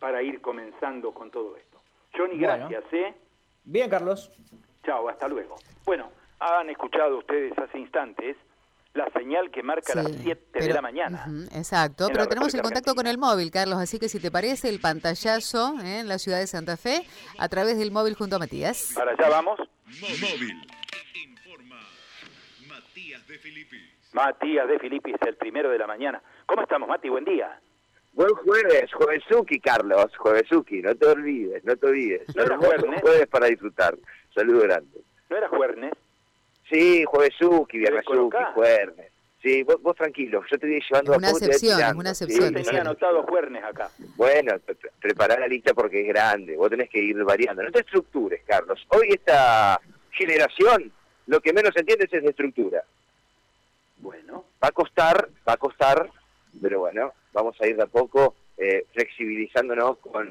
para ir comenzando con todo esto. Johnny, gracias, ¿eh? Bien, Carlos. Chao, hasta luego. Bueno, han escuchado ustedes hace instantes la señal que marca las 7 de la mañana. exacto, pero tenemos el contacto con el móvil, Carlos, así que si te parece, el pantallazo ¿eh? en la ciudad de Santa Fe a través del móvil junto a Matías. Para allá vamos. Móvil. Informa Matías de Filipis. Matías de Filipis, el primero de la mañana. ¿Cómo estamos, Mati? Buen día. Buen jueves, juevesuki, Carlos, juevesuki, no te olvides, no te olvides. No era jueves. Jueves para disfrutar. Saludos grandes. ¿No era jueves? Sí, juevesuki, viernesuki, jueves. Sí, vos, vos, tranquilo, yo te voy llevando una a excepción, es una excepción. Sí, tenía anotado jueves acá. Bueno, prepará la lista porque es grande, vos tenés que ir variando. No te estructures, Carlos. Hoy esta generación lo que menos entiendes es de estructura. Bueno. Va a costar, va a costar, pero bueno, vamos a ir de a poco eh, flexibilizándonos con,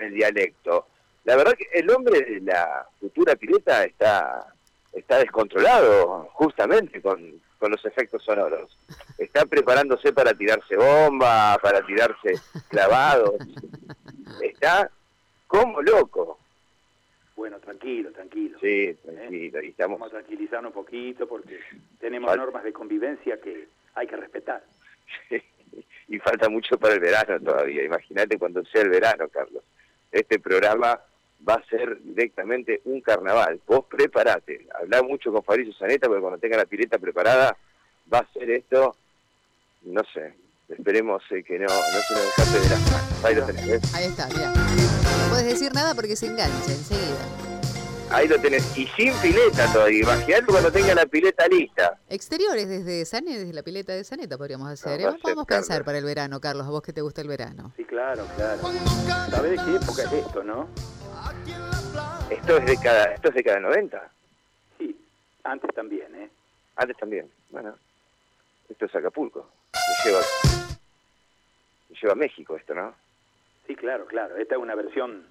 el dialecto. La verdad que el hombre de la futura pileta está, está descontrolado justamente con, con los efectos sonoros. Está preparándose para tirarse bomba, para tirarse clavados. Está como loco. Bueno, tranquilo, tranquilo. Sí, ¿Eh? tranquilo. Y estamos... Vamos a tranquilizarnos un poquito porque tenemos normas de convivencia que hay que respetar. y falta mucho para el verano todavía. Imagínate cuando sea el verano, Carlos. Este programa va a ser directamente un carnaval. Vos preparate. Hablá mucho con Fabricio Zaneta porque cuando tenga la pileta preparada va a ser esto, no sé, esperemos eh, que no, no se nos escape de las manos. Ahí lo tenés, Ahí está, mira. No puedes decir nada porque se engancha enseguida. Ahí lo tenés. Y sin pileta todavía. Imagínate cuando tenga la pileta lista. Exteriores desde Saneta, desde la pileta de Saneta podríamos hacer. ¿eh? Podemos pensar para el verano, Carlos, a vos que te gusta el verano. Sí, claro, claro. ¿Sabés de qué época es esto, no? Esto es década, esto es década 90. Sí, antes también, ¿eh? Antes también. Bueno, esto es Acapulco. Me lleva, me lleva a México esto, ¿no? Sí, claro, claro. Esta es una versión,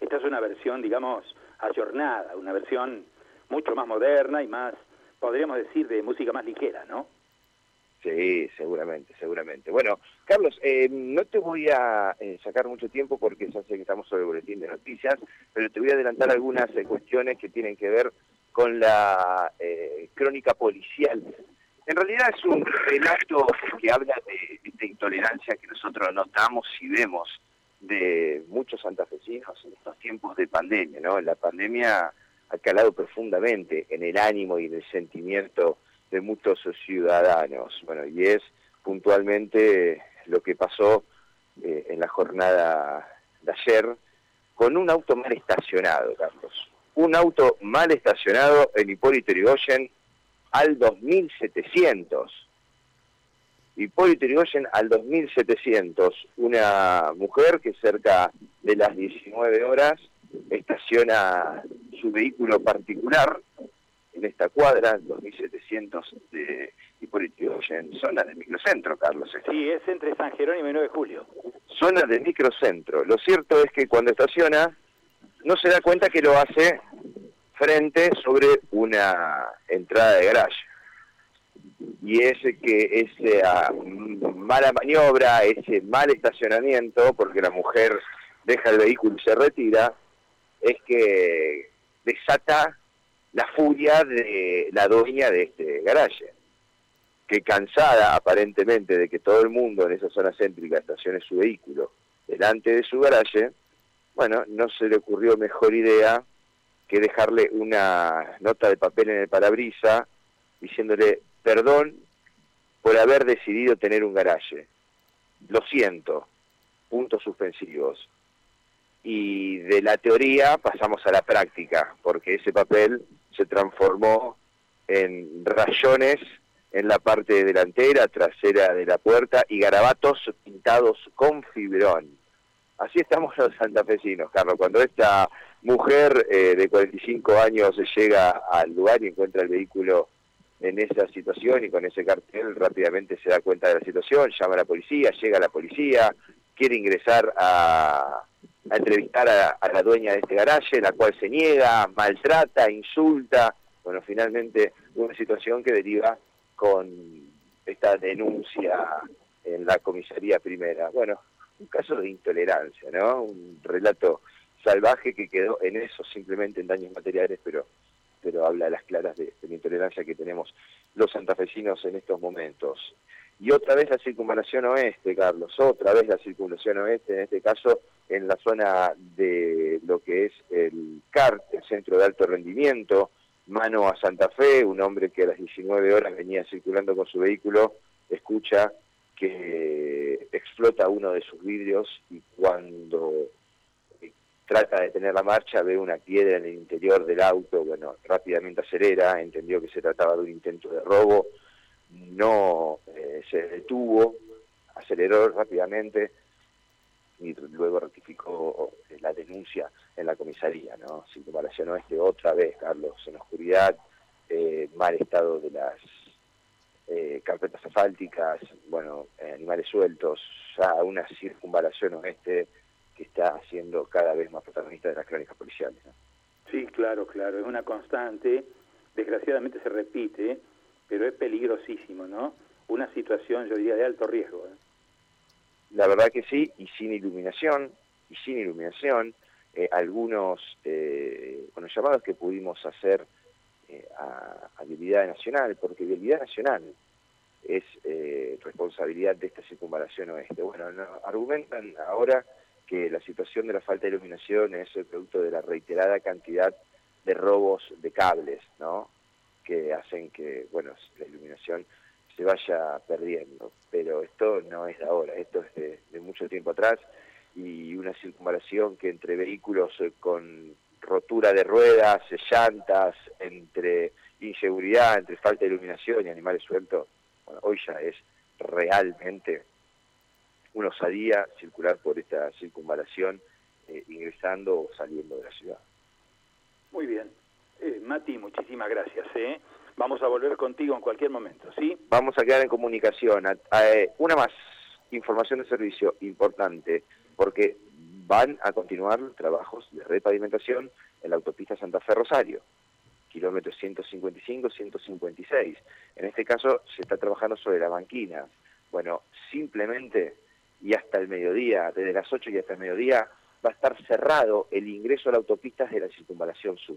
esta es una versión, digamos, ayornada, una versión mucho más moderna y más, podríamos decir, de música más ligera, ¿no? Sí, seguramente, seguramente. Bueno, Carlos, eh, no te voy a eh, sacar mucho tiempo porque ya sé que estamos sobre el boletín de noticias, pero te voy a adelantar algunas eh, cuestiones que tienen que ver con la crónica policial. En realidad es un relato que habla de intolerancia que nosotros notamos y vemos de muchos santafesinos en estos tiempos de pandemia, ¿no? La pandemia ha calado profundamente en el ánimo y en el sentimiento de muchos ciudadanos. Bueno, y es puntualmente lo que pasó eh, en la jornada de ayer con un auto mal estacionado, Carlos. Un auto mal estacionado en Hipólito Yrigoyen al 2700 Hipólito Yrigoyen al 2700, una mujer que cerca de las 19 horas estaciona su vehículo particular en esta cuadra, 2700 de Hipólito Yrigoyen, zona del microcentro, Carlos. Sí, es entre San Jerónimo y 9 de julio. Zona del microcentro. Lo cierto es que cuando estaciona no se da cuenta que lo hace frente sobre una entrada de garaje y ese que esa mala maniobra, ese mal estacionamiento, porque la mujer deja el vehículo y se retira, es que desata la furia de la dueña de este garaje, que cansada aparentemente de que todo el mundo en esa zona céntrica estacione su vehículo delante de su garaje, bueno, no se le ocurrió mejor idea que dejarle una nota de papel en el parabrisa diciéndole perdón por haber decidido tener un garaje. Lo siento. Puntos suspensivos. Y de la teoría pasamos a la práctica, porque ese papel se transformó en rayones en la parte delantera, trasera de la puerta y garabatos pintados con fibrón. Así estamos los santafesinos, Carlos. Cuando esta mujer eh, de 45 años llega al lugar y encuentra el vehículo en esa situación y con ese cartel rápidamente se da cuenta de la situación, llama a la policía, llega la policía, quiere ingresar a, entrevistar a, la dueña de este garaje, la cual se niega, maltrata, insulta, bueno, finalmente una situación que deriva con esta denuncia en la comisaría primera. Bueno, un caso de intolerancia, ¿no? Un relato salvaje que quedó en eso, simplemente en daños materiales, pero pero habla a las claras de, la intolerancia que tenemos los santafesinos en estos momentos. Y otra vez la circunvalación oeste, Carlos, otra vez la circunvalación oeste, en este caso en la zona de lo que es el CART, el Centro de Alto Rendimiento, mano a Santa Fe, un hombre que a las 19 horas venía circulando con su vehículo, escucha que explota uno de sus vidrios y cuando trata de tener la marcha, ve una piedra en el interior del auto, bueno, rápidamente acelera, entendió que se trataba de un intento de robo, no eh, se detuvo, aceleró rápidamente y luego rectificó eh, la denuncia en la comisaría, ¿no? Circunvalación oeste otra vez, Carlos, en oscuridad, eh, mal estado de las carpetas asfálticas, bueno, animales sueltos, ya una circunvalación oeste está siendo cada vez más protagonista de las crónicas policiales. Sí, claro, claro, es una constante, desgraciadamente se repite, pero es peligrosísimo, ¿no? Una situación, yo diría, de alto riesgo. ¿eh? La verdad que sí, y sin iluminación, y sin iluminación, eh, algunos eh, con los llamados que pudimos hacer eh, a, a Vialidad Nacional, porque Vialidad Nacional es responsabilidad de esta circunvalación oeste. Bueno, argumentan ahora que la situación de la falta de iluminación es el producto de la reiterada cantidad de robos de cables, ¿no? Que hacen que, bueno, la iluminación se vaya perdiendo. Pero esto no es de ahora, esto es de, mucho tiempo atrás y una circunvalación que entre vehículos eh, con rotura de ruedas, llantas, entre inseguridad, entre falta de iluminación y animales sueltos, bueno, hoy ya es realmente una osadía circular por esta circunvalación eh, ingresando o saliendo de la ciudad. Muy bien. Eh, Mati, muchísimas gracias. ¿eh? Vamos a volver contigo en cualquier momento, ¿sí? Vamos a quedar en comunicación. una más, información de servicio importante, porque van a continuar los trabajos de repavimentación en la autopista Santa Fe Rosario, kilómetros 155-156. En este caso se está trabajando sobre la banquina. Bueno, simplemente y hasta el mediodía, desde las 8 y hasta el mediodía, va a estar cerrado el ingreso a la autopista de la circunvalación sur.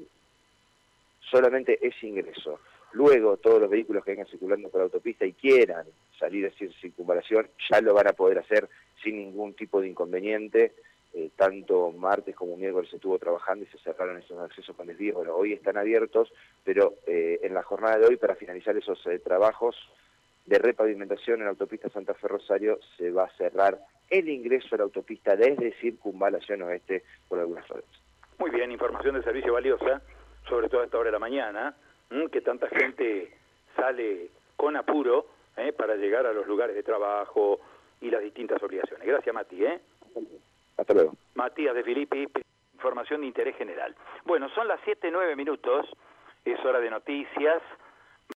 Solamente ese ingreso. Luego, todos los vehículos que vengan circulando por la autopista y quieran salir de circunvalación, ya lo van a poder hacer sin ningún tipo de inconveniente. Eh, tanto martes como miércoles se estuvo trabajando y se cerraron esos accesos con desvíos. Bueno, hoy están abiertos, pero eh, en la jornada de hoy, para finalizar esos eh, trabajos, de repavimentación en la autopista Santa Fe Rosario se va a cerrar el ingreso a la autopista desde Circunvalación Oeste por algunas horas. Muy bien, información de servicio valiosa, sobre todo a esta hora de la mañana, que tanta gente sale con apuro ¿eh? para llegar a los lugares de trabajo y las distintas obligaciones. Gracias, Mati. ¿eh? Hasta luego. Matías de Filippi, información de interés general. Bueno, son las 7, 9 minutos, es hora de noticias.